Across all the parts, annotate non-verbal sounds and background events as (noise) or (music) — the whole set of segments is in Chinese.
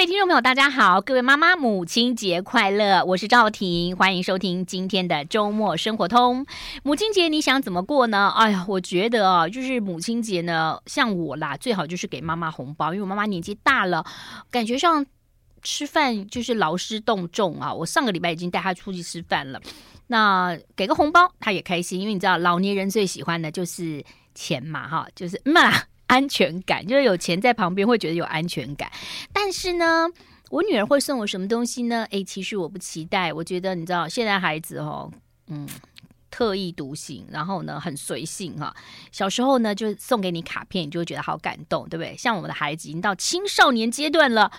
各位听众朋友，大家好！各位妈妈，母亲节快乐！我是赵婷，欢迎收听今天的周末生活通。母亲节你想怎么过呢？哎呀，我觉得啊，就是母亲节呢，像我啦，最好就是给妈妈红包，因为我妈妈年纪大了，感觉上吃饭就是劳师动众啊。我上个礼拜已经带她出去吃饭了，那给个红包她也开心，因为你知道老年人最喜欢的就是钱嘛，哈，就是 (laughs) 嘛。安全感，就是有钱在旁边会觉得有安全感。但是呢，我女儿会送我什么东西呢？诶，其实我不期待。我觉得你知道，现在孩子哦，嗯，特立独行，然后呢很随性哈。小时候呢就送给你卡片，你就会觉得好感动，对不对？像我们的孩子已经到青少年阶段了，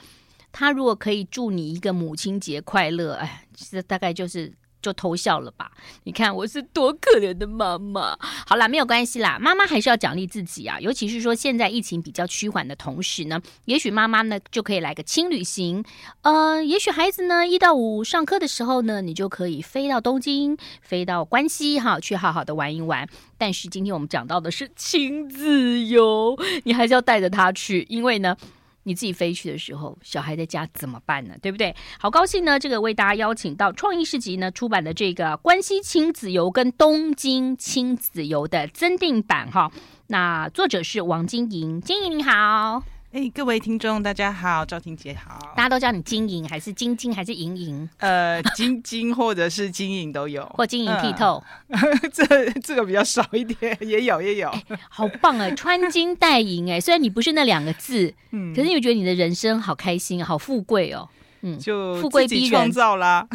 他如果可以祝你一个母亲节快乐，哎，其实大概就是。就偷笑了吧？你看我是多可怜的妈妈。好啦，没有关系啦，妈妈还是要奖励自己啊。尤其是说现在疫情比较趋缓的同时呢，也许妈妈呢就可以来个轻旅行。呃，也许孩子呢一到五上课的时候呢，你就可以飞到东京，飞到关西哈，去好好的玩一玩。但是今天我们讲到的是亲子游，你还是要带着他去，因为呢。你自己飞去的时候，小孩在家怎么办呢？对不对？好高兴呢，这个为大家邀请到创意市集呢出版的这个关西亲子游跟东京亲子游的增订版哈。那作者是王晶莹，晶莹你好。哎，各位听众，大家好，赵婷姐好。大家都叫你晶莹，还是晶晶，还是莹莹？呃，(laughs) 晶晶或者是晶莹都有，或晶莹剔透。(laughs) 嗯、这这个比较少一点，也有也有。好棒啊，穿金戴银哎，虽然你不是那两个字，(laughs) 嗯，可是你觉得你的人生好开心，好富贵哦。嗯，就富贵逼人，创造啦。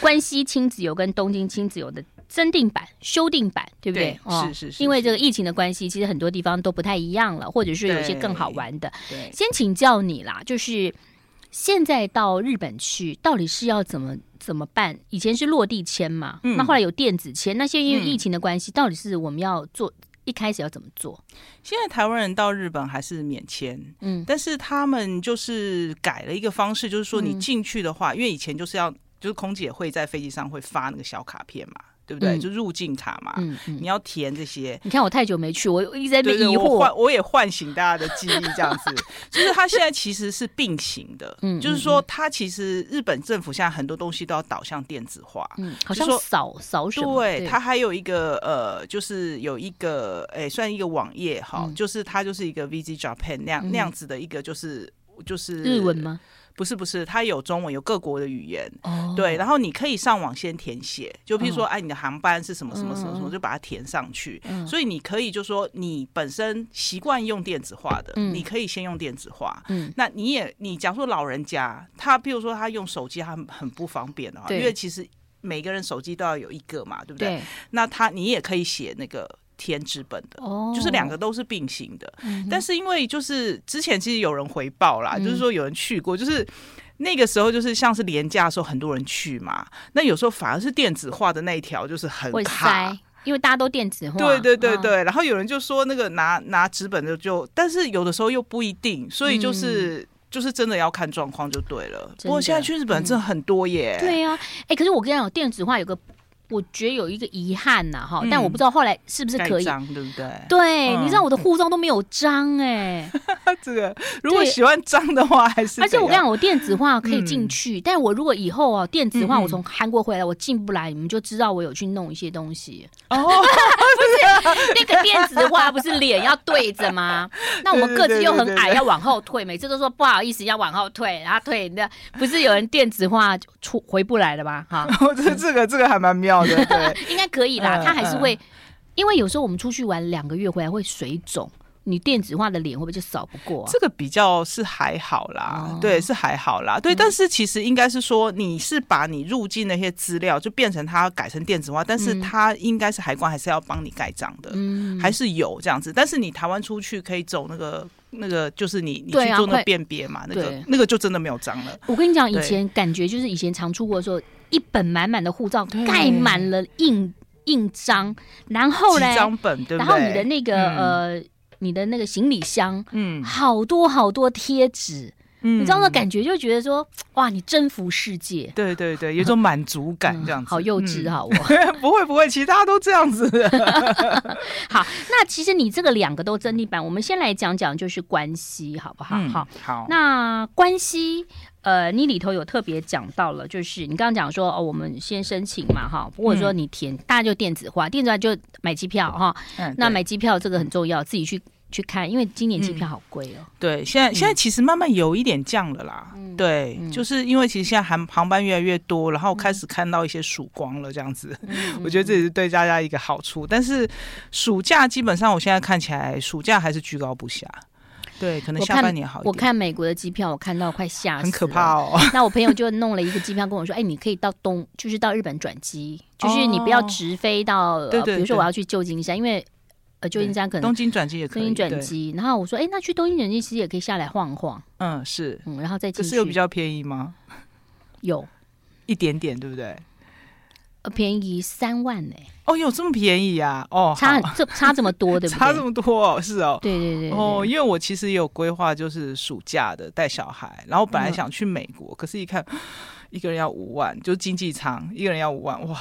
关西亲子游跟东京亲子游的。增订版、修订版，对不对？对哦、是是是。因为这个疫情的关系，其实很多地方都不太一样了，或者是有一些更好玩的。对，先请教你啦，就是现在到日本去，到底是要怎么怎么办？以前是落地签嘛，嗯、那后来有电子签，那现在因为疫情的关系，嗯、到底是我们要做一开始要怎么做？现在台湾人到日本还是免签，嗯，但是他们就是改了一个方式，就是说你进去的话，嗯、因为以前就是要就是空姐会在飞机上会发那个小卡片嘛。对不对？嗯、就入境卡嘛，嗯嗯、你要填这些。你看我太久没去，我一直在被疑惑。我唤，我也唤醒大家的记忆，这样子。(laughs) 就是它现在其实是并行的，嗯，就是说它其实日本政府现在很多东西都要导向电子化，嗯，好像扫扫什么。对，它还有一个呃，就是有一个哎，算一个网页哈，嗯、就是它就是一个 Visit Japan 那样、嗯、那样子的一个，就是就是日文吗？不是不是，它有中文，有各国的语言，oh. 对，然后你可以上网先填写，就譬如说，哎、oh. 啊，你的航班是什么什么什么什么，就把它填上去。Mm. 所以你可以就说，你本身习惯用电子化的，mm. 你可以先用电子化。嗯，mm. 那你也，你假如说老人家，他譬如说他用手机，他很不方便的话，因为其实每个人手机都要有一个嘛，对不对？对，那他你也可以写那个。填纸本的，oh, 就是两个都是并行的，嗯、但是因为就是之前其实有人回报啦，嗯、就是说有人去过，就是那个时候就是像是廉价的时候很多人去嘛，那有时候反而是电子化的那一条就是很卡，因为大家都电子化，对对对对，嗯、然后有人就说那个拿拿纸本的就，但是有的时候又不一定，所以就是、嗯、就是真的要看状况就对了。不过现在去日本真的很多耶，嗯、对呀、啊，哎、欸，可是我跟你讲，电子化有个。我觉得有一个遗憾呐，哈，但我不知道后来是不是可以，对不对？对，你知道我的护照都没有章哎，(laughs) 这个如果喜欢章的话，还是而且我跟你讲，我电子化可以进去，但我如果以后啊电子化，我从韩国回来我进不来，你们就知道我有去弄一些东西。哦，(laughs) 不是那个电子化不是脸要对着吗？(laughs) 那我们个子又很矮，要往后退，每次都说不好意思要往后退，然后退，那不是有人电子化出回不来了吗？哈，这这个这个还蛮妙。(laughs) 应该可以啦。他还是会，因为有时候我们出去玩两个月回来会水肿，你电子化的脸会不会就扫不过？这个比较是还好啦，对，是还好啦，对。但是其实应该是说，你是把你入境那些资料就变成它改成电子化，但是它应该是海关还是要帮你盖章的，还是有这样子。但是你台湾出去可以走那个那个，就是你你去做那辨别嘛，那个那个就真的没有章了。我跟你讲，以前感觉就是以前常出国的时候。一本满满的护照盖满了印印章，然后呢，然后你的那个呃，你的那个行李箱，嗯，好多好多贴纸，嗯、你知道那感觉，就觉得说 (tsk) 哇，你征服世界，对对对，有一种满足感这样子。嗯、好幼稚哈，我 (laughs) 不会不会，其实大家都这样子。(laughs) 好，那其实你这个两个都真地板，我们先来讲讲就是关系好不好？嗯、好，好。那关系。呃，你里头有特别讲到了，就是你刚刚讲说哦，我们先申请嘛，哈，或者说你填，大家就电子化，电子化就买机票哈。嗯、那买机票这个很重要，自己去去看，因为今年机票好贵哦、嗯。对，现在现在其实慢慢有一点降了啦。嗯、对，嗯、就是因为其实现在航航班越来越多，然后开始看到一些曙光了，这样子，嗯、(laughs) 我觉得这也是对大家一个好处。但是暑假基本上，我现在看起来暑假还是居高不下。对，可能下半年好一点。我看美国的机票，我看到快吓死了，(laughs) 很可怕哦。(laughs) 那我朋友就弄了一个机票跟我说：“哎，你可以到东，就是到日本转机，就是你不要直飞到，对对。比如说我要去旧金山，因为呃旧金山可能东京转机也可以，东京转机。然后我说：哎，那去东京转机其实也可以下来晃晃。嗯，是，嗯，然后再进去。可是有比较便宜吗？有一点点，对不对？呃，便宜三万呢。哦，有这么便宜啊？哦，差这差这么多，(laughs) 对不对？差这么多哦，是哦。对对对。哦，因为我其实也有规划，就是暑假的带小孩，然后本来想去美国，可是一看 (gasps) 一个人要五万，就经济舱一个人要五万，哇。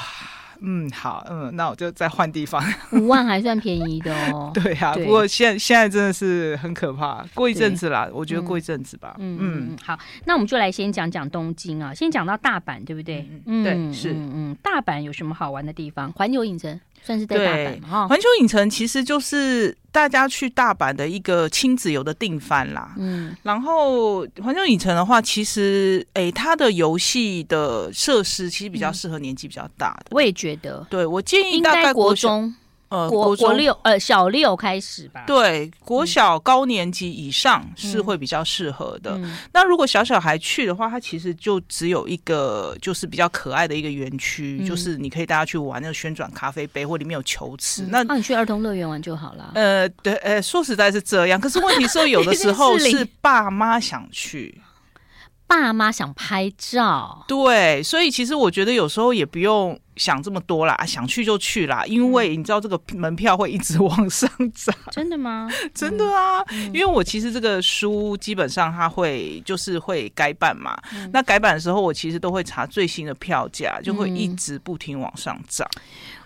嗯，好，嗯，那我就再换地方。五万还算便宜的哦。(laughs) 对啊，不过现现在真的是很可怕。过一阵子啦，我觉得过一阵子吧。嗯嗯，好，那我们就来先讲讲东京啊，先讲到大阪，对不对？嗯，对，是。嗯，大阪有什么好玩的地方？环球影城。算是在大阪哈，环球影城其实就是大家去大阪的一个亲子游的定番啦。嗯，然后环球影城的话，其实诶、欸，它的游戏的设施其实比较适合年纪比较大的。我也觉得，对，我建议大概国中。呃，国国六呃小六开始吧。对，国小高年级以上是会比较适合的。那如果小小孩去的话，它其实就只有一个，就是比较可爱的一个园区，嗯、就是你可以带他去玩那个旋转咖啡杯，或里面有球池。嗯、那那、啊、你去儿童乐园玩就好了。呃，对，呃，说实在是这样。可是问题是，有的时候 (laughs) 是爸妈想去。爸妈想拍照，对，所以其实我觉得有时候也不用想这么多啦，想去就去啦，因为你知道这个门票会一直往上涨。真的吗？(laughs) 真的啊，嗯、因为我其实这个书基本上它会就是会改版嘛，嗯、那改版的时候我其实都会查最新的票价，就会一直不停往上涨。嗯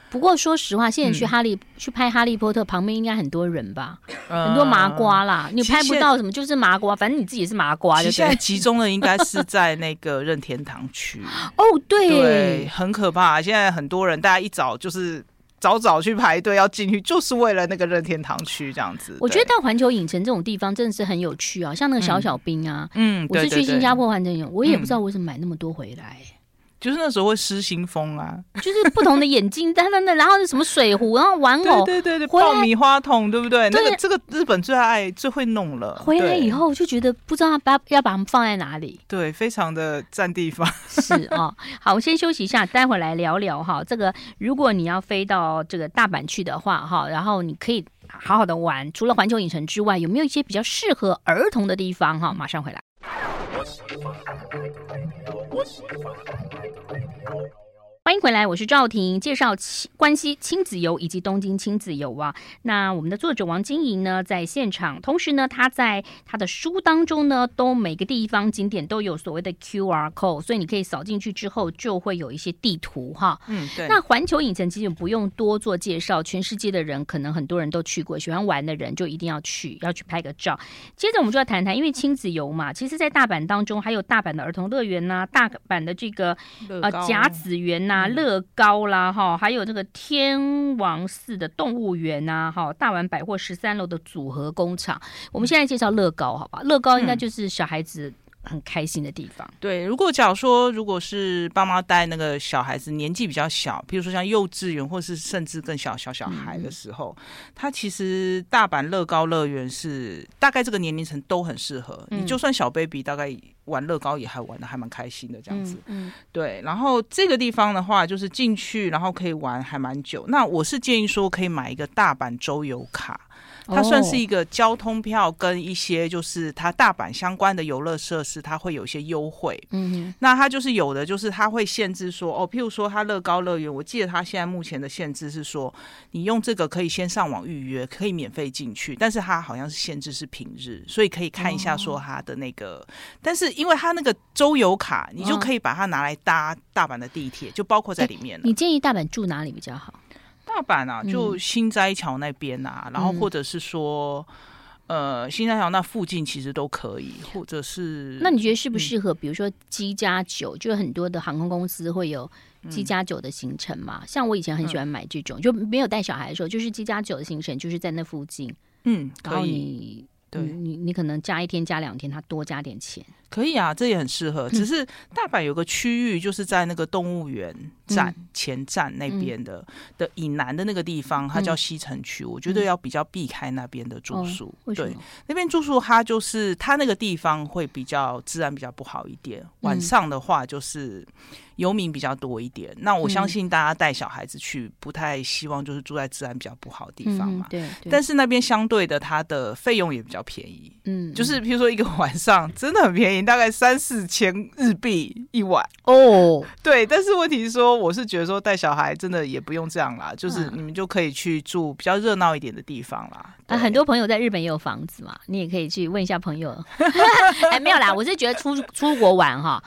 不过说实话，现在去哈利、嗯、去拍《哈利波特》旁边应该很多人吧？呃、很多麻瓜啦，你拍不到什么，就是麻瓜。反正你自己是麻瓜。就现在集中的应该是在那个任天堂区。(laughs) 哦，对，对，很可怕。现在很多人，大家一早就是早早去排队要进去，就是为了那个任天堂区这样子。我觉得到环球影城这种地方真的是很有趣啊，像那个小小兵啊，嗯，嗯我是去新加坡环球影城，我也不知道为什么买那么多回来。就是那时候会失心疯啊，就是不同的眼镜，等等等，然后是什么水壶，然后玩偶，对对对对，爆米花筒，对不对？对那个这个日本最爱最会弄了。回来以后就觉得不知道把要把它们放在哪里，对，非常的占地方。是啊、哦，好，我先休息一下，待会来聊聊哈。这个如果你要飞到这个大阪去的话哈，然后你可以好好的玩，除了环球影城之外，有没有一些比较适合儿童的地方哈？马上回来。欢。迎回来，我是赵婷，介绍关西亲子游以及东京亲子游啊。那我们的作者王晶莹呢，在现场，同时呢，他在他的书当中呢，都每个地方景点都有所谓的 QR code，所以你可以扫进去之后，就会有一些地图哈。嗯，对。那环球影城其实不用多做介绍，全世界的人可能很多人都去过，喜欢玩的人就一定要去，要去拍个照。接着我们就要谈谈，因为亲子游嘛，其实在大阪当中还有大阪的儿童乐园呐、啊，大阪的这个呃甲子园呐、啊。啊，乐高啦，哈，还有这个天王寺的动物园呐，哈，大丸百货十三楼的组合工厂。我们现在介绍乐高，好吧？乐高应该就是小孩子很开心的地方。对，如果假如说，如果是爸妈带那个小孩子年纪比较小，比如说像幼稚园或是甚至更小小小孩的时候，他其实大阪乐高乐园是大概这个年龄层都很适合。你就算小 baby，大概。玩乐高也还玩的还蛮开心的这样子。嗯，嗯对。然后这个地方的话，就是进去然后可以玩还蛮久。那我是建议说可以买一个大阪周游卡。它算是一个交通票，跟一些就是它大阪相关的游乐设施，它会有一些优惠。嗯哼，那它就是有的，就是它会限制说，哦，譬如说它乐高乐园，我记得它现在目前的限制是说，你用这个可以先上网预约，可以免费进去，但是它好像是限制是平日，所以可以看一下说它的那个。哦、但是因为它那个周游卡，你就可以把它拿来搭大阪的地铁，就包括在里面了。你建议大阪住哪里比较好？大阪啊，就新斋桥那边啊，嗯、然后或者是说，呃，新斋桥那附近其实都可以，或者是，那你觉得适不适合？比如说机加酒，就很多的航空公司会有机加九的行程嘛。嗯、像我以前很喜欢买这种，嗯、就没有带小孩的时候，就是机加九的行程，就是在那附近。嗯，可以。对，你你可能加一天加两天，他多加点钱。可以啊，这也很适合。只是大阪有个区域，就是在那个动物园站、嗯、前站那边的、嗯、的以南的那个地方，它叫西城区。嗯、我觉得要比较避开那边的住宿。哦、对，那边住宿它就是它那个地方会比较治安比较不好一点。晚上的话就是游民比较多一点。嗯、那我相信大家带小孩子去，不太希望就是住在治安比较不好的地方嘛。嗯、对，对。但是那边相对的，它的费用也比较便宜。嗯，就是比如说一个晚上真的很便宜。大概三四千日币一晚哦，oh. 对，但是问题是说，我是觉得说带小孩真的也不用这样啦，就是你们就可以去住比较热闹一点的地方啦。啊，很多朋友在日本也有房子嘛，你也可以去问一下朋友。(laughs) 哎，没有啦，我是觉得出出国玩哈。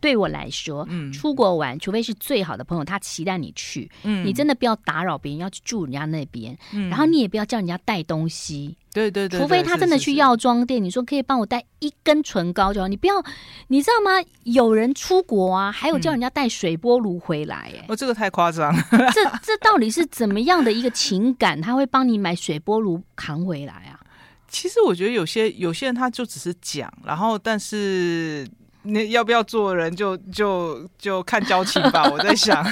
对我来说，嗯，出国玩，除非是最好的朋友，他期待你去，嗯，你真的不要打扰别人，要去住人家那边，嗯，然后你也不要叫人家带东西，对对对，除非他真的去药妆店，你说可以帮我带一根唇膏就好，你不要，你知道吗？有人出国啊，还有叫人家带水波炉回来，哎，哦，这个太夸张了，这这到底是怎么样的一个情感？他会帮你买水波炉扛回来啊？其实我觉得有些有些人他就只是讲，然后但是。你要不要做人就就就看交情吧，(laughs) 我在想。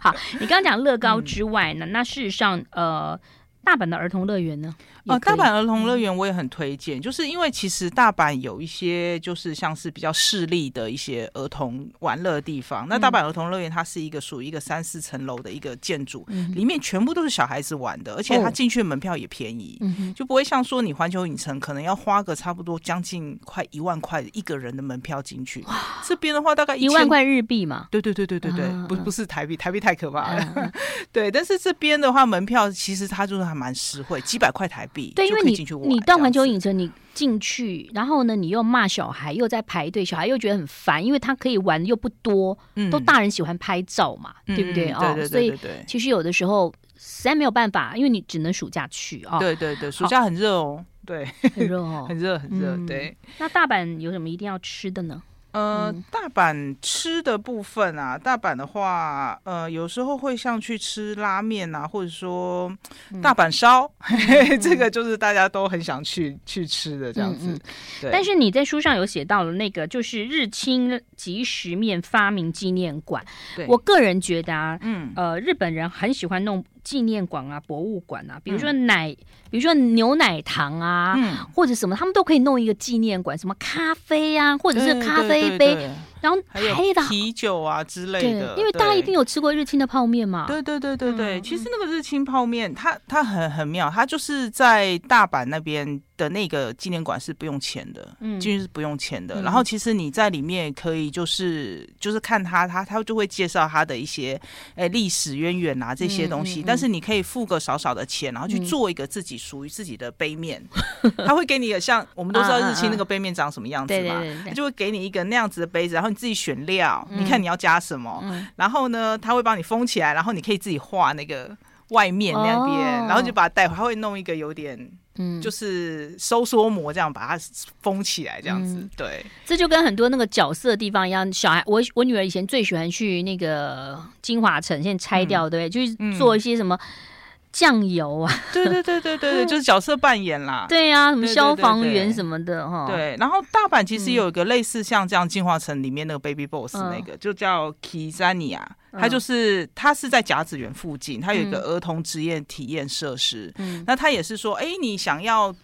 好，你刚刚讲乐高之外呢，嗯、那事实上，呃，大阪的儿童乐园呢？哦，大阪儿童乐园我也很推荐，嗯、就是因为其实大阪有一些就是像是比较势利的一些儿童玩乐的地方。嗯、那大阪儿童乐园它是一个属于一个三四层楼的一个建筑，嗯、里面全部都是小孩子玩的，而且它进去的门票也便宜，哦、就不会像说你环球影城可能要花个差不多将近快一万块一个人的门票进去。这边的话大概一万块日币嘛？对对对对对对，啊、不不是台币，台币太可怕了。啊、(laughs) 对，但是这边的话门票其实它就是还蛮实惠，几百块台币。对，因为你你到环球影城，你进去，然后呢，你又骂小孩，又在排队，小孩又觉得很烦，因为他可以玩的又不多，嗯，都大人喜欢拍照嘛，嗯、对不对？哦，所以其实有的时候实在没有办法，因为你只能暑假去啊。对对对，暑假很热哦，对，很热哦，很 (laughs) 热很热。对，那大阪有什么一定要吃的呢？呃，大阪吃的部分啊，大阪的话，呃，有时候会像去吃拉面啊，或者说大阪烧，(laughs) 嗯、这个就是大家都很想去去吃的这样子。嗯嗯、对。但是你在书上有写到了那个，就是日清即食面发明纪念馆。对。我个人觉得啊，嗯，呃，日本人很喜欢弄。纪念馆啊，博物馆啊，比如说奶，嗯、比如说牛奶糖啊，嗯、或者什么，他们都可以弄一个纪念馆，什么咖啡啊，或者是咖啡杯。然后还有啤酒啊之类的，因为大家一定有吃过日清的泡面嘛。对对对对对，其实那个日清泡面，它它很很妙，它就是在大阪那边的那个纪念馆是不用钱的，嗯，进去是不用钱的。然后其实你在里面可以就是就是看它，它它就会介绍它的一些诶历史渊源啊这些东西，但是你可以付个少少的钱，然后去做一个自己属于自己的杯面，(laughs) 他会给你一个像我们都知道日清那个杯面长什么样子嘛，他就会给你一个那样子的杯子，然后。自己选料，你看你要加什么，嗯、然后呢，他会帮你封起来，然后你可以自己画那个外面那边，哦、然后就把它带回，他会弄一个有点，嗯，就是收缩膜这样把它封起来，这样子，嗯、对，这就跟很多那个角色的地方一样。小孩，我我女儿以前最喜欢去那个金华城，现在拆掉，嗯、对，就是做一些什么。酱油啊，对对对对对对，(laughs) 就是角色扮演啦。对呀，什么消防员什么的哈。对，然后大阪其实有一个类似像这样进化城里面那个 Baby Boss 那个，就叫 Kizania，它就是它是在甲子园附近，它有一个儿童职业体验设施。嗯，那它也是说，哎，你想要。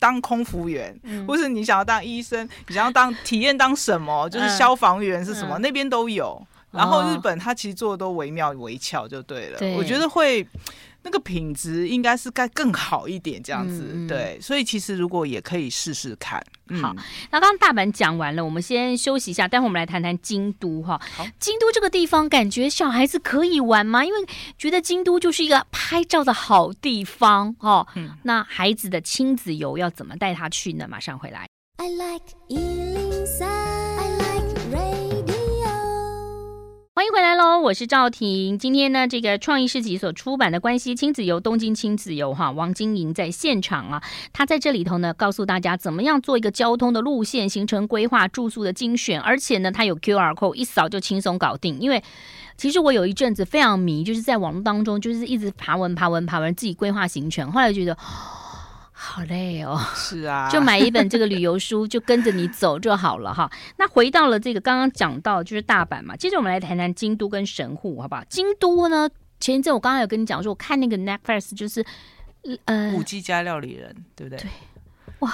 当空服员，嗯、或是你想要当医生，你想要当体验当什么，(laughs) 就是消防员是什么，嗯、那边都有。然后日本他其实做的都惟妙惟肖，就对了。对，我觉得会。那个品质应该是该更好一点，这样子、嗯、对，所以其实如果也可以试试看。嗯、好，那刚刚大阪讲完了，我们先休息一下，待会我们来谈谈京都哈。好，京都这个地方感觉小孩子可以玩吗？因为觉得京都就是一个拍照的好地方哈。嗯，那孩子的亲子游要怎么带他去呢？马上回来。I like 欢迎回来喽，我是赵婷。今天呢，这个创意市集所出版的《关系亲子游东京亲子游》哈，王晶莹在现场啊，他在这里头呢，告诉大家怎么样做一个交通的路线、行程规划、住宿的精选，而且呢，他有 QR code 一扫就轻松搞定。因为其实我有一阵子非常迷，就是在网络当中就是一直爬文、爬文、爬文，自己规划行程，后来觉得。好累哦，是啊，(laughs) 就买一本这个旅游书，就跟着你走就好了哈。(laughs) 那回到了这个刚刚讲到就是大阪嘛，接着我们来谈谈京都跟神户，好不好？京都呢，前一阵我刚刚有跟你讲说，我看那个 Netflix 就是呃，舞伎家料理人，对不对？对，哇，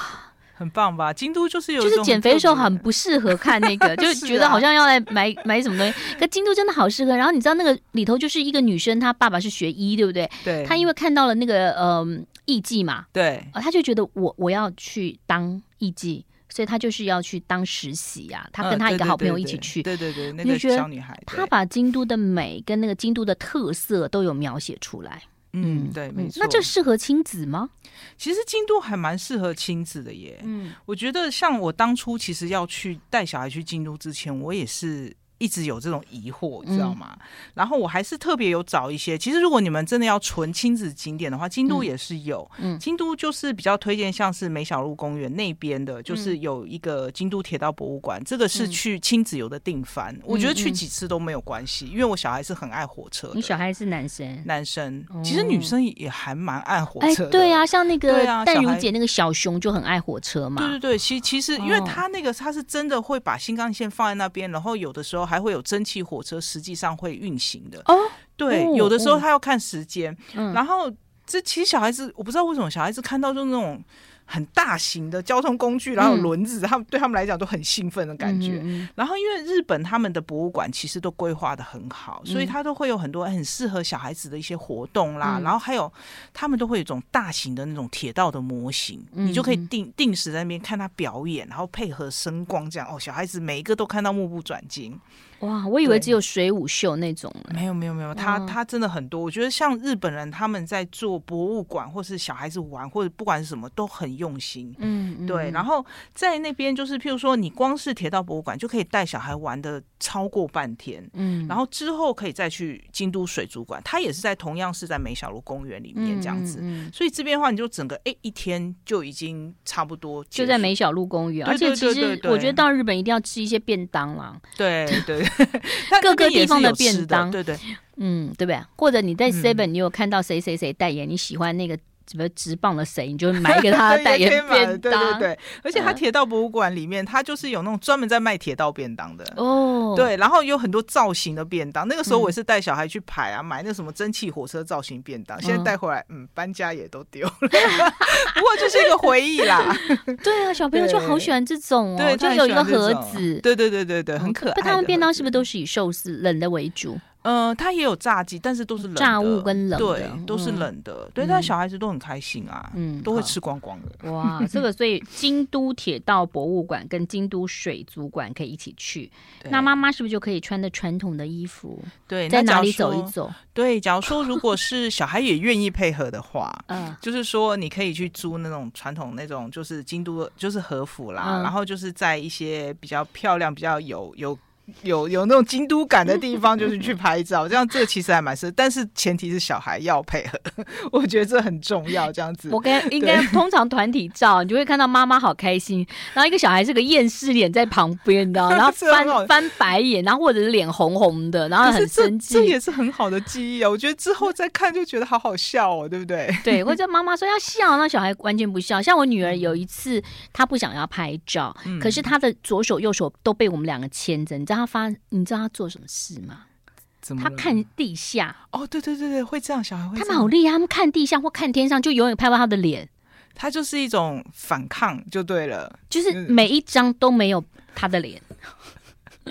很棒吧？京都就是有就是减肥的时候很不适合看那个，(laughs) 就觉得好像要来买买什么东西。可京都真的好适合。然后你知道那个里头就是一个女生，她爸爸是学医，对不对？对。她因为看到了那个嗯。呃艺妓嘛，对，他就觉得我我要去当艺妓，所以他就是要去当实习啊。他跟他一个好朋友一起去，对对对，那个小女孩，他把京都的美跟那个京都的特色都有描写出来。嗯，对，没错。那这适合亲子吗？其实京都还蛮适合亲子的耶。嗯，我觉得像我当初其实要去带小孩去京都之前，我也是。一直有这种疑惑，你知道吗？嗯、然后我还是特别有找一些。其实，如果你们真的要纯亲子景点的话，京都也是有。嗯，京都就是比较推荐，像是梅小路公园那边的，就是有一个京都铁道博物馆，嗯、这个是去亲子游的定番。嗯、我觉得去几次都没有关系，因为我小孩是很爱火车。你小孩是男生？男生，其实女生也还蛮爱火车对啊，像那个淡如姐那个小熊就很爱火车嘛。对对对，其其实因为他那个他是真的会把新干线放在那边，然后有的时候还会有蒸汽。火车实际上会运行的哦，对，有的时候他要看时间，嗯，然后这其实小孩子我不知道为什么小孩子看到就那种。很大型的交通工具，然后轮子，他们、嗯、对他们来讲都很兴奋的感觉。然后，因为日本他们的博物馆其实都规划的很好，嗯、所以它都会有很多很适合小孩子的一些活动啦。嗯、然后还有，他们都会有一种大型的那种铁道的模型，嗯、你就可以定定时在那边看他表演，然后配合声光这样哦，小孩子每一个都看到目不转睛。哇，我以为只有水舞秀那种。没有没有没有，他他真的很多。我觉得像日本人他们在做博物馆，或是小孩子玩，或者不管是什么，都很用心。嗯，嗯对。然后在那边就是，譬如说，你光是铁道博物馆就可以带小孩玩的超过半天。嗯。然后之后可以再去京都水族馆，它也是在同样是在梅小路公园里面这样子。嗯，嗯，嗯。所以这边的话，你就整个哎一天就已经差不多就在梅小路公园，而且其实我觉得到日本一定要吃一些便当啦。对对。各个地方的便当，对对，嗯，对不对？或者你在 Seven，你有看到谁谁谁代言，你喜欢那个。什么直棒的谁，你就买一个他的代言便当。(laughs) 对对对，而且他铁道博物馆里面，他就是有那种专门在卖铁道便当的哦。对，然后有很多造型的便当。那个时候我也是带小孩去排啊，买那什么蒸汽火车造型便当。现在带回来，嗯，搬家也都丢了。(laughs) 不过就是一个回忆啦。(laughs) 对啊，小朋友就好喜欢这种哦，就有一个盒子。对对对对对，很可爱。那他们便当是不是都是以寿司冷的为主？嗯，它也有炸鸡，但是都是冷的，炸物跟冷的，对，都是冷的。对，但小孩子都很开心啊，嗯，都会吃光光的。哇，这个所以京都铁道博物馆跟京都水族馆可以一起去。那妈妈是不是就可以穿的传统的衣服？对，在哪里走一走？对，假如说如果是小孩也愿意配合的话，(laughs) 嗯，就是说你可以去租那种传统那种，就是京都就是和服啦，然后就是在一些比较漂亮、比较有有。有有那种京都感的地方，就是去拍照，这样这个其实还蛮适合，但是前提是小孩要配合，(laughs) 我觉得这很重要。这样子，我跟应该通常团体照，你就会看到妈妈好开心，然后一个小孩是个厌世脸在旁边，你知道，(laughs) 然后翻翻白眼，然后或者是脸红红的，然后很生气，这也是很好的记忆啊。我觉得之后再看就觉得好好笑哦，对不对？对，或者妈妈说要笑，那小孩完全不笑。像我女儿有一次，她不想要拍照，嗯、可是她的左手右手都被我们两个牵着，你知道。他发，你知道他做什么事吗？他看地下。哦，对对对对，会这样，小孩会。他们好厉害，他们看地下或看天上，就永远拍不到他的脸。他就是一种反抗就对了，就是每一张都没有他的脸。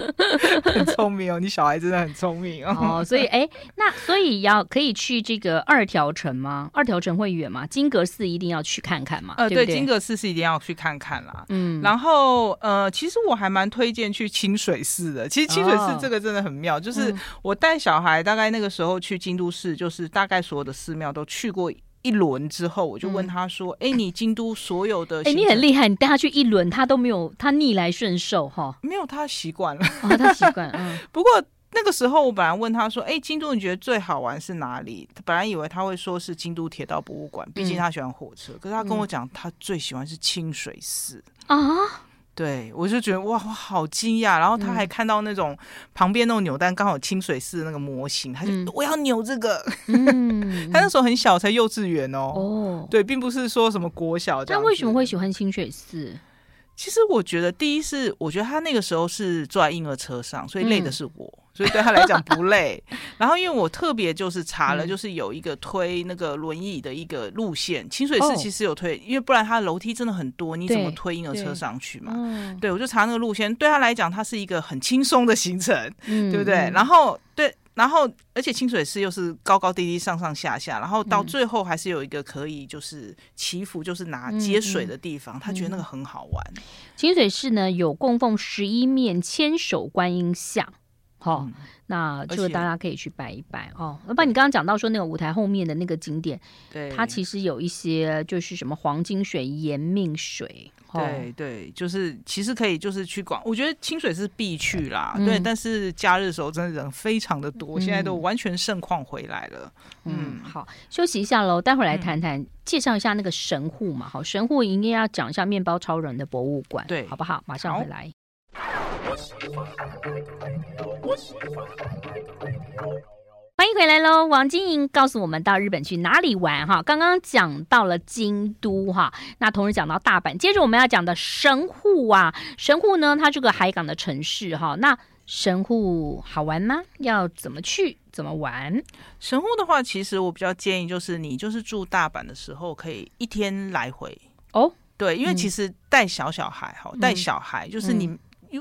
(laughs) 很聪明哦，你小孩真的很聪明哦。哦，所以哎，那所以要可以去这个二条城吗？二条城会远吗？金阁寺一定要去看看嘛？呃，对，对，金阁寺是一定要去看看啦。嗯，然后呃，其实我还蛮推荐去清水寺的。其实清水寺这个真的很妙，哦、就是我带小孩大概那个时候去京都市，就是大概所有的寺庙都去过。一轮之后，我就问他说：“哎、嗯，你京都所有的 (laughs)…… 哎，你很厉害，你带他去一轮，他都没有，他逆来顺受哈，没有，他习惯了，哦、他习惯。嗯，(laughs) 不过那个时候我本来问他说：‘哎，京都你觉得最好玩是哪里？’本来以为他会说是京都铁道博物馆，毕竟他喜欢火车。嗯、可是他跟我讲，他最喜欢是清水寺啊。”对，我就觉得哇，我好惊讶。然后他还看到那种旁边那种扭蛋，刚好清水寺的那个模型，他就、嗯、我要扭这个。(laughs) 嗯、他那时候很小，才幼稚园哦。哦，对，并不是说什么国小这样。他为什么会喜欢清水寺？其实我觉得，第一是我觉得他那个时候是坐在婴儿车上，所以累的是我。嗯所以对他来讲不累，(laughs) 然后因为我特别就是查了，就是有一个推那个轮椅的一个路线，清水寺其实有推，因为不然他楼梯真的很多，你怎么推婴儿车上去嘛？对，我就查那个路线，对他来讲，它是一个很轻松的行程，对不对？然后对，然后而且清水寺又是高高低低、上上下下，然后到最后还是有一个可以就是祈福，就是拿接水的地方，他觉得那个很好玩。清水寺呢，有供奉十一面千手观音像。好，嗯、那这个大家可以去拜一拜哦。要不然你刚刚讲到说那个舞台后面的那个景点，对，它其实有一些就是什么黄金水、延命水，对、哦、对，就是其实可以就是去逛。我觉得清水是必去啦，嗯、对，但是假日的时候真的人非常的多，嗯、现在都完全盛况回来了。嗯，好，休息一下喽，待会儿来谈谈、嗯、介绍一下那个神户嘛。好，神户应该要讲一下面包超人的博物馆，对，好不好？马上回来。欢迎回来喽！王晶莹告诉我们到日本去哪里玩哈？刚刚讲到了京都哈，那同时讲到大阪，接着我们要讲的神户啊，神户呢，它这个海港的城市哈，那神户好玩吗？要怎么去？怎么玩？神户的话，其实我比较建议就是你就是住大阪的时候，可以一天来回哦。对，因为其实带小小孩哈，带小孩就是你。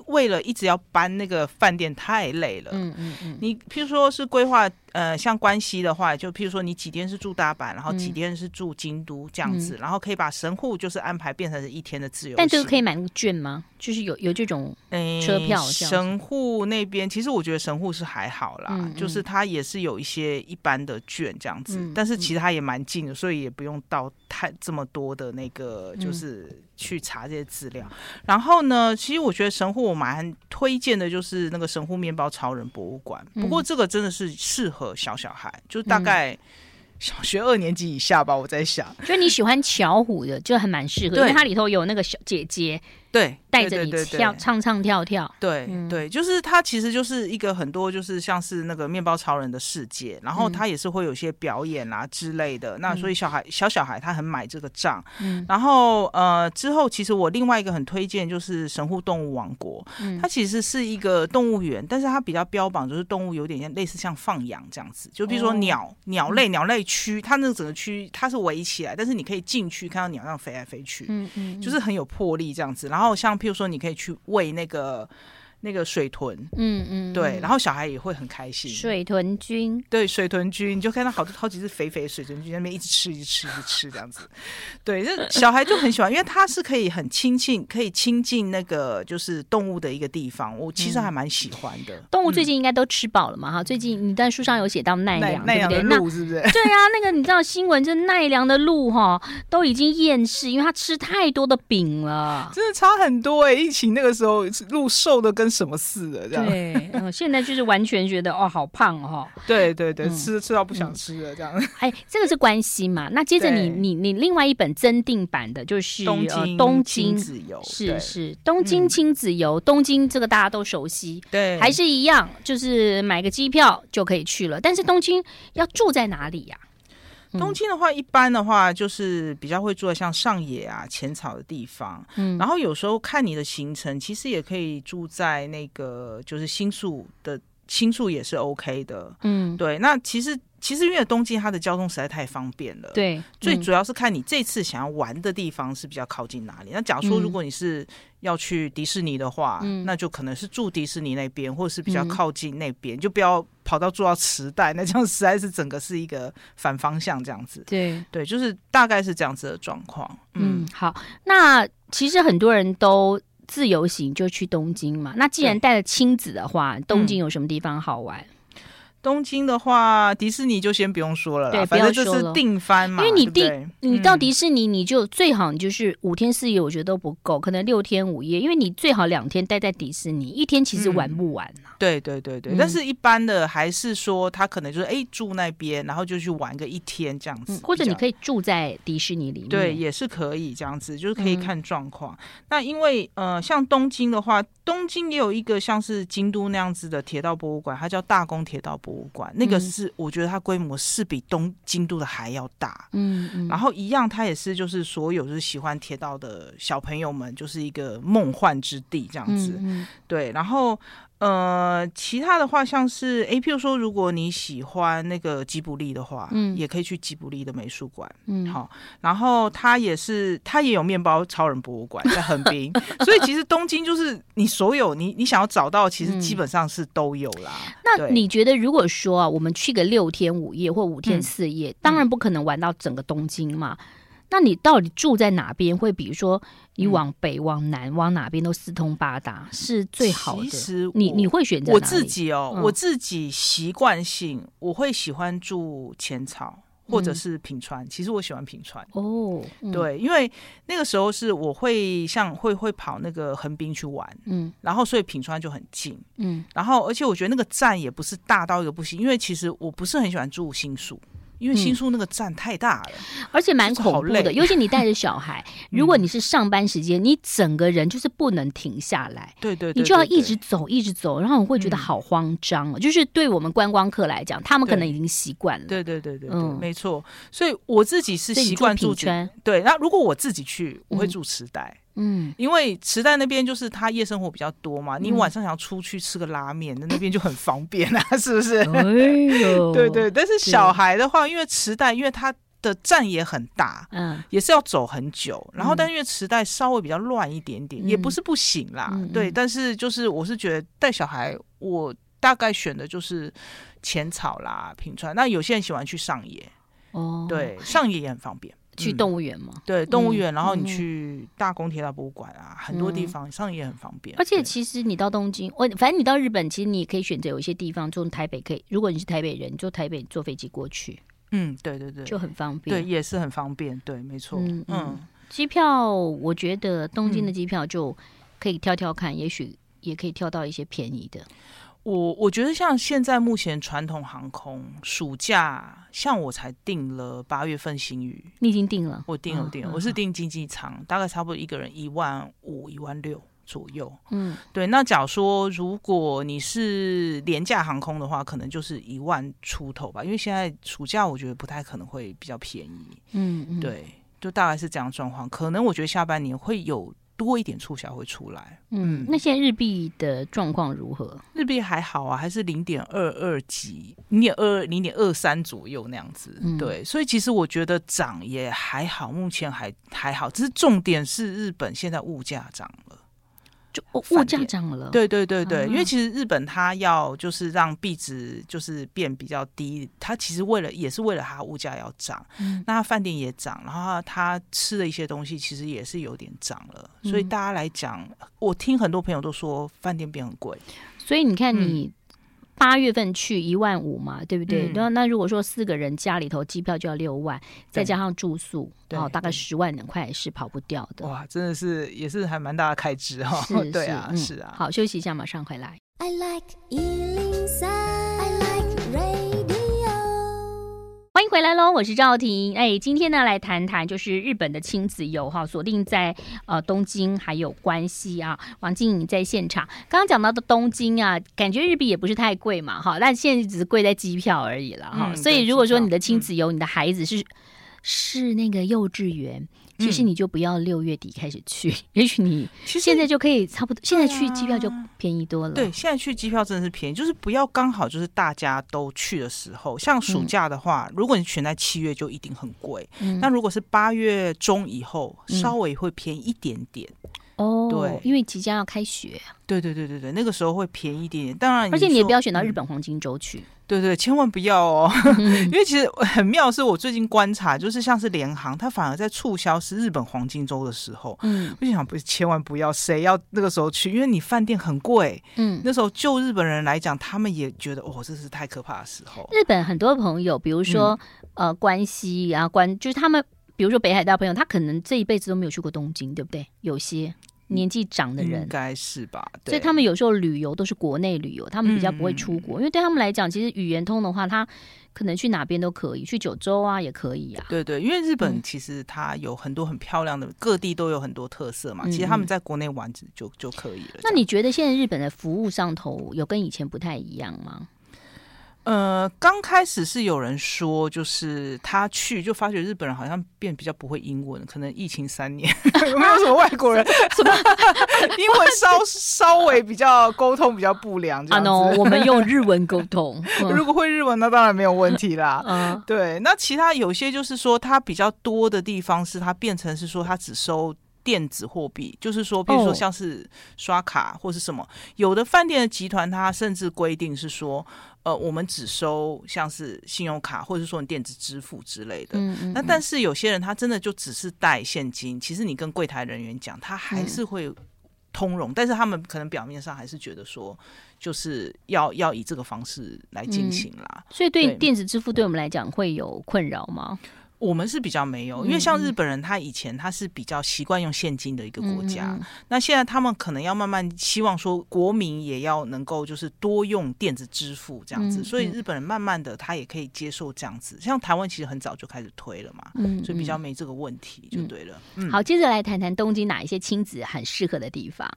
为了一直要搬那个饭店太累了。嗯嗯嗯。你譬如说是规划，呃，像关西的话，就譬如说你几天是住大阪，然后几天是住京都这样子，然后可以把神户就是安排变成是一天的自由。但这个可以买那个券吗？就是有有这种车票。神户那边其实我觉得神户是还好啦，就是它也是有一些一般的券这样子，但是其实它也蛮近的，所以也不用到太这么多的那个就是。去查这些资料，然后呢，其实我觉得神户我蛮推荐的，就是那个神户面包超人博物馆。不过这个真的是适合小小孩，就大概小学二年级以下吧。我在想，(laughs) 就你喜欢巧虎的，就还蛮适合，因为它里头有那个小姐姐。对，带着你跳唱唱跳跳，对对，就是它其实就是一个很多就是像是那个面包超人的世界，然后它也是会有些表演啊之类的。那所以小孩小小孩他很买这个账，嗯。然后呃之后其实我另外一个很推荐就是神户动物王国，它其实是一个动物园，但是它比较标榜就是动物有点像类似像放养这样子，就比如说鸟鸟类鸟类区，它那个整个区它是围起来，但是你可以进去看到鸟这样飞来飞去，嗯嗯，就是很有魄力这样子，然后。然后像譬如说，你可以去喂那个。那个水豚，嗯嗯，对，然后小孩也会很开心。水豚君，对，水豚君，你就看到好多好几只肥肥的水豚君在那边一直吃，一直吃，一直吃这样子。对，这小孩就很喜欢，因为它是可以很亲近，可以亲近那个就是动物的一个地方。我其实还蛮喜欢的。嗯、动物最近应该都吃饱了嘛？哈、嗯，最近你在书上有写到奈良，奈良的鹿是不是？(laughs) 对啊，那个你知道新闻，就是奈良的鹿哈都已经厌世，因为它吃太多的饼了，真的差很多哎、欸。疫情那个时候，鹿瘦的跟什么似的。对，嗯，现在就是完全觉得哦，好胖哦，对 (laughs) 对对，吃吃到不想吃了这样。哎，这个是关系嘛？(laughs) 那接着你你你另外一本增订版的就是东京东京游，是是东京亲子游，东京这个大家都熟悉，对，还是一样，就是买个机票就可以去了。但是东京要住在哪里呀？东京的话，一般的话就是比较会住在像上野啊、浅草的地方。嗯，然后有时候看你的行程，其实也可以住在那个就是新宿的新宿也是 OK 的。嗯，对。那其实其实因为东京它的交通实在太方便了。对，最主要是看你这次想要玩的地方是比较靠近哪里。那假如说如果你是要去迪士尼的话，嗯、那就可能是住迪士尼那边，或者是比较靠近那边，嗯、就不要跑到住到池袋，那这样实在是整个是一个反方向这样子。对对，就是大概是这样子的状况。嗯，嗯好。那其实很多人都自由行就去东京嘛。那既然带了亲子的话，东京有什么地方好玩？东京的话，迪士尼就先不用说了啦，对，反正就是定番嘛。因为你定对？对你到迪士尼，你就最好你就是五天四夜，我觉得都不够，可能六天五夜，因为你最好两天待在迪士尼，一天其实玩不完。对对对对，嗯、但是一般的还是说他可能就是哎住那边，然后就去玩个一天这样子，嗯、或者你可以住在迪士尼里面，对，也是可以这样子，就是可以看状况。嗯、那因为呃，像东京的话，东京也有一个像是京都那样子的铁道博物馆，它叫大宫铁道博物馆，那个是我觉得它规模是比东京都的还要大，嗯嗯，然后一样，它也是就是所有就是喜欢铁道的小朋友们，就是一个梦幻之地这样子，对，然后。呃，其他的话像是，哎，譬如说，如果你喜欢那个吉卜力的话，嗯，也可以去吉卜力的美术馆，嗯，好，然后它也是，它也有面包超人博物馆在横滨，所以其实东京就是你所有你你想要找到，其实基本上是都有啦。嗯、那你觉得，如果说啊，我们去个六天五夜或五天四夜，嗯、当然不可能玩到整个东京嘛。那你到底住在哪边？会比如说，你往北、往南、往哪边都四通八达，是最好的。其实你你会选择我自己哦，嗯、我自己习惯性我会喜欢住浅草或者是品川。嗯、其实我喜欢品川哦，嗯、对，因为那个时候是我会像会会跑那个横滨去玩，嗯，然后所以品川就很近，嗯，然后而且我觉得那个站也不是大到一个不行，因为其实我不是很喜欢住新宿。因为新宿那个站太大了，嗯、而且蛮恐怖的。尤其你带着小孩，(laughs) 如果你是上班时间，嗯、你整个人就是不能停下来。对对，对，对，对，你就要一直走，一直走，然后我会觉得好慌张。嗯、就是对我们观光客来讲，他们可能已经习惯了。对对对对对，嗯、没错。所以我自己是习惯住，住圈。对，那如果我自己去，我会住池袋。嗯嗯，因为池袋那边就是他夜生活比较多嘛，你晚上想要出去吃个拉面，那那边就很方便啊，(laughs) 是不是？哎呦，(laughs) 对对。但是小孩的话，因为池袋，因为它的站也很大，嗯，也是要走很久。然后，但因为池袋稍微比较乱一点点，也不是不行啦，对。但是就是我是觉得带小孩，我大概选的就是浅草啦、平川。那有些人喜欢去上野，哦，对，上野也很方便。去动物园吗？嗯、对，动物园，然后你去大宫铁道博物馆啊，嗯、很多地方上也很方便。而且其实你到东京，我反正你到日本，其实你也可以选择有一些地方从台北可以，如果你是台北人，你坐台北坐飞机过去。嗯，对对对，就很方便。对，也是很方便。对，没错。嗯嗯，机票我觉得东京的机票就可以挑挑看，嗯、也许也可以挑到一些便宜的。我我觉得像现在目前传统航空暑假，像我才订了八月份新宇，你已经订了？我订了订了，我是订经济舱，大概差不多一个人一万五、一万六左右。嗯，对。那假如说如果你是廉价航空的话，可能就是一万出头吧，因为现在暑假我觉得不太可能会比较便宜。嗯，嗯，对，就大概是这样状况。可能我觉得下半年会有。多一点促销会出来，嗯，那现在日币的状况如何？日币还好啊，还是零点二二几，零点二二、零点二三左右那样子，嗯、对，所以其实我觉得涨也还好，目前还还好，只是重点是日本现在物价涨了。物价涨了，对对对对，因为其实日本它要就是让币值就是变比较低，它其实为了也是为了它物价要涨，嗯、那饭店也涨，然后它吃的一些东西其实也是有点涨了，所以大家来讲，我听很多朋友都说饭店变很贵，所以你看你。嗯八月份去一万五嘛，对不对？那、嗯、那如果说四个人家里头机票就要六万，再加上住宿，哦、大概十万两块是跑不掉的。哇，真的是也是还蛮大的开支哈。是是 (laughs) 对啊，嗯、是啊。好，休息一下，马上回来。I like 欢迎回来喽，我是赵婷。哎，今天呢来谈谈就是日本的亲子游哈，锁定在呃东京还有关西啊。王静在现场，刚刚讲到的东京啊，感觉日币也不是太贵嘛哈，但现在只是贵在机票而已了哈。嗯、所以如果说你的亲子游，嗯、你的孩子是是那个幼稚园。其实你就不要六月底开始去，嗯、(laughs) 也许你现在就可以差不多，现在去机票就便宜多了。对，现在去机票真的是便宜，就是不要刚好就是大家都去的时候。像暑假的话，嗯、如果你选在七月，就一定很贵。嗯、那如果是八月中以后，稍微会便宜一点点。哦，对，因为即将要开学。对对对对对，那个时候会便宜一点点。当然，而且你也不要选到日本黄金周去。嗯对对，千万不要哦，(laughs) 因为其实很妙，是我最近观察，就是像是联航，它反而在促销是日本黄金周的时候，嗯，我就想不是千万不要，谁要那个时候去？因为你饭店很贵，嗯，那时候就日本人来讲，他们也觉得哦，这是太可怕的时候。日本很多朋友，比如说、嗯、呃关西啊关，就是他们，比如说北海道朋友，他可能这一辈子都没有去过东京，对不对？有些。年纪长的人应该是吧，所以他们有时候旅游都是国内旅游，他们比较不会出国，嗯、因为对他们来讲，其实语言通的话，他可能去哪边都可以，去九州啊也可以啊。对对，因为日本其实它有很多很漂亮的，嗯、各地都有很多特色嘛。其实他们在国内玩就就可以了。那你觉得现在日本的服务上头有跟以前不太一样吗？呃，刚开始是有人说，就是他去就发觉日本人好像变比较不会英文，可能疫情三年 (laughs) 有没有什么外国人什么 (laughs) 英文稍稍微比较沟通比较不良这样子。啊 no，我们用日文沟通。(laughs) 如果会日文，那当然没有问题啦。嗯，对。那其他有些就是说，他比较多的地方是他变成是说，他只收电子货币，就是说，比如说像是刷卡或是什么，有的饭店的集团它甚至规定是说。呃，我们只收像是信用卡，或者是说你电子支付之类的。嗯嗯嗯。那但是有些人他真的就只是带现金，其实你跟柜台人员讲，他还是会通融，嗯、但是他们可能表面上还是觉得说，就是要要以这个方式来进行啦。嗯、所以对电子支付对我们来讲会有困扰吗？我们是比较没有，因为像日本人，他以前他是比较习惯用现金的一个国家。那现在他们可能要慢慢希望说，国民也要能够就是多用电子支付这样子。所以日本人慢慢的他也可以接受这样子。像台湾其实很早就开始推了嘛，嗯嗯，所以比较没这个问题就对了。嗯，好，接着来谈谈东京哪一些亲子很适合的地方。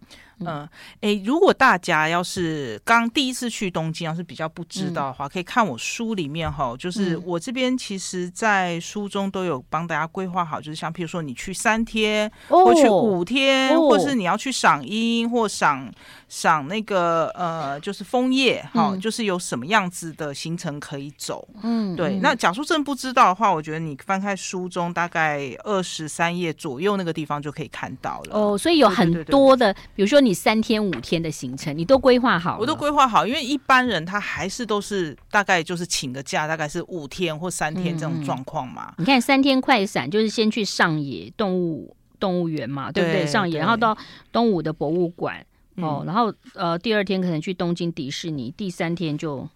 嗯，哎、欸，如果大家要是刚第一次去东京，要是比较不知道的话，嗯、可以看我书里面哈，就是我这边其实，在书中都有帮大家规划好，就是像譬如说你去三天，哦、或去五天，哦、或是你要去赏樱或赏赏那个呃，就是枫叶，好、嗯，就是有什么样子的行程可以走。嗯，对。那假如真不知道的话，我觉得你翻开书中大概二十三页左右那个地方就可以看到了。哦，所以有很多的，对对对对，比如说你。三天五天的行程，你都规划好了？我都规划好，因为一般人他还是都是大概就是请个假，大概是五天或三天这种状况嘛。你看三天快闪就是先去上野动物动物园嘛，对不对？对上野，然后到东武的博物馆哦，然后呃第二天可能去东京迪士尼，第三天就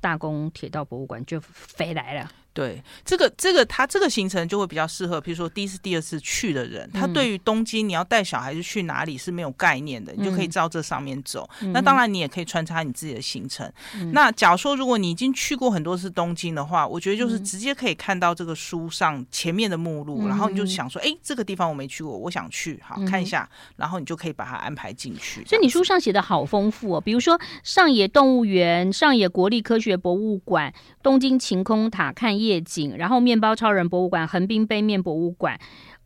大宫铁道博物馆就飞来了。对，这个这个他这个行程就会比较适合，比如说第一次、第二次去的人，他对于东京你要带小孩子去哪里是没有概念的，你就可以照这上面走。嗯、那当然你也可以穿插你自己的行程。嗯、那假如说如果你已经去过很多次东京的话，我觉得就是直接可以看到这个书上前面的目录，嗯、然后你就想说，哎，这个地方我没去过，我想去，好看一下，然后你就可以把它安排进去。所以你书上写的好丰富哦，比如说上野动物园、上野国立科学博物馆、东京晴空塔看夜景，然后面包超人博物馆、横滨杯面博物馆，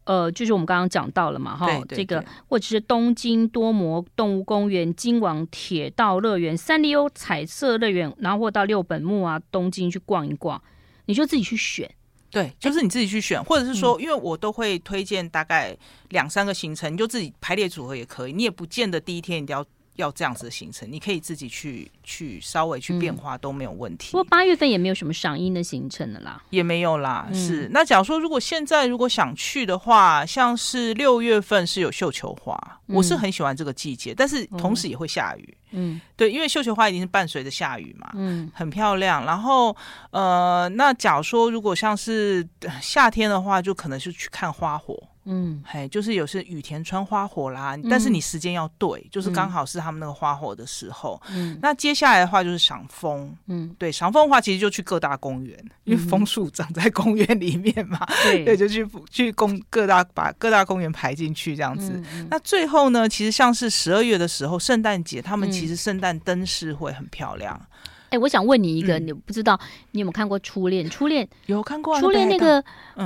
呃，就是我们刚刚讲到了嘛，哈，这个或者是东京多摩动物公园、京王铁道乐园、三丽鸥彩色乐园，然后或到六本木啊，东京去逛一逛，你就自己去选，对，就是你自己去选，或者是说，因为我都会推荐大概两三个行程，你就自己排列组合也可以，你也不见得第一天一定要。要这样子的行程，你可以自己去去稍微去变化都没有问题。不过八月份也没有什么赏樱的行程了啦，也没有啦。是那假如说如果现在如果想去的话，像是六月份是有绣球花，我是很喜欢这个季节，但是同时也会下雨。嗯，对，因为绣球花一定是伴随着下雨嘛，嗯，很漂亮。然后呃，那假如说如果像是夏天的话，就可能是去看花火。嗯，嘿，就是有些雨田川花火啦，嗯、但是你时间要对，就是刚好是他们那个花火的时候。嗯，那接下来的话就是赏枫。嗯，对，赏枫的话其实就去各大公园，嗯、因为枫树长在公园里面嘛。对，对，就去去公各大把各大公园排进去这样子。那最后呢，其实像是十二月的时候，圣诞节，他们其实圣诞灯饰会很漂亮。哎，我想问你一个，你不知道你有没有看过《初恋》？初恋有看过《初恋》那个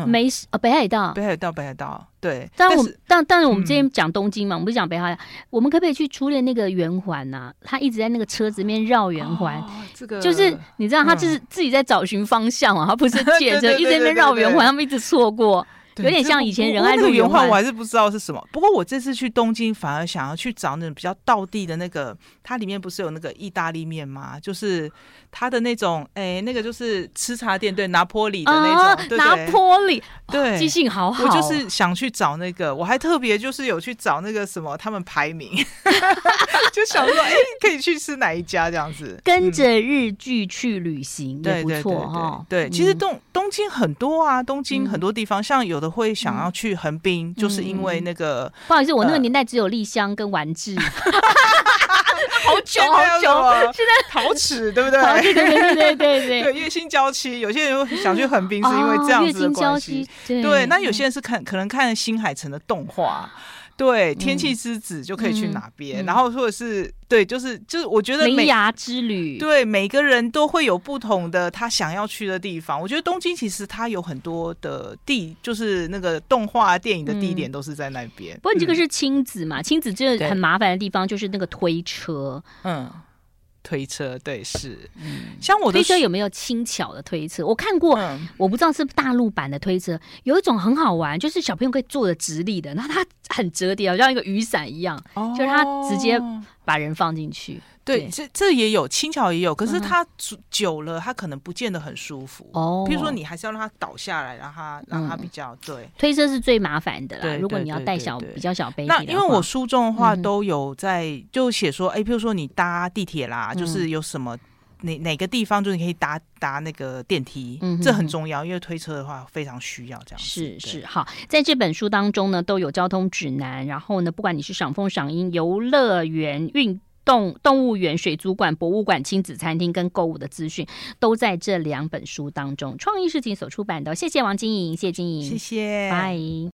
没呃北海道，北海道，北海道。对，但我但但是我们今天讲东京嘛，我们不是讲北海道，我们可不可以去初恋那个圆环呐？他一直在那个车子里面绕圆环，这个就是你知道，他就是自己在找寻方向啊，他不是借 (laughs) 着一直在那边绕圆环，他们一直错过。有点像以前仁爱路圆环，我还是不知道是什么。不过我这次去东京，反而想要去找那种比较道地的那个，它里面不是有那个意大利面吗？就是它的那种，哎，那个就是吃茶店，对，拿坡里的那种，拿坡里，对，记性好好。我就是想去找那个，我还特别就是有去找那个什么，他们排名，(laughs) 就想说，哎，可以去吃哪一家这样子，跟着日剧去旅行也不错哈。对，其实东东京很多啊，东京很多地方，像有的。会想要去横滨，嗯、就是因为那个、嗯、不好意思，我那个年代只有丽香跟丸治，(laughs) 好久 (laughs) 好久，现在陶瓷对不对？对对对对对 (laughs) 对，月薪娇妻，有些人想去横滨是因为这样子的关系，对，对，那有些人是看可能看新海诚的动画。对，天气之子就可以去哪边，然后或者是对，就是就是，我觉得梅牙之旅，对，每个人都会有不同的他想要去的地方。我觉得东京其实它有很多的地，就是那个动画电影的地点都是在那边。不过你这个是亲子嘛，亲子这个很麻烦的地方就是那个推车，嗯。推车对是，嗯，像我的推车有没有轻巧的推车？我看过，嗯、我不知道是大陆版的推车，有一种很好玩，就是小朋友可以坐的直立的，然后它很折叠，好像一个雨伞一样，哦、就是它直接把人放进去。对，这这也有轻巧也有，可是它久了，它可能不见得很舒服。哦，比如说你还是要让它倒下来，让它让它比较对。推车是最麻烦的啦，如果你要带小比较小 baby。那因为我书中的话都有在就写说，哎，比如说你搭地铁啦，就是有什么哪哪个地方就是你可以搭搭那个电梯，这很重要，因为推车的话非常需要这样。是是好，在这本书当中呢，都有交通指南，然后呢，不管你是赏枫赏樱游乐园运。动动物园、水族馆、博物馆、亲子餐厅跟购物的资讯，都在这两本书当中。创意事情所出版的，谢谢王晶莹，谢谢金莹，谢谢，拜。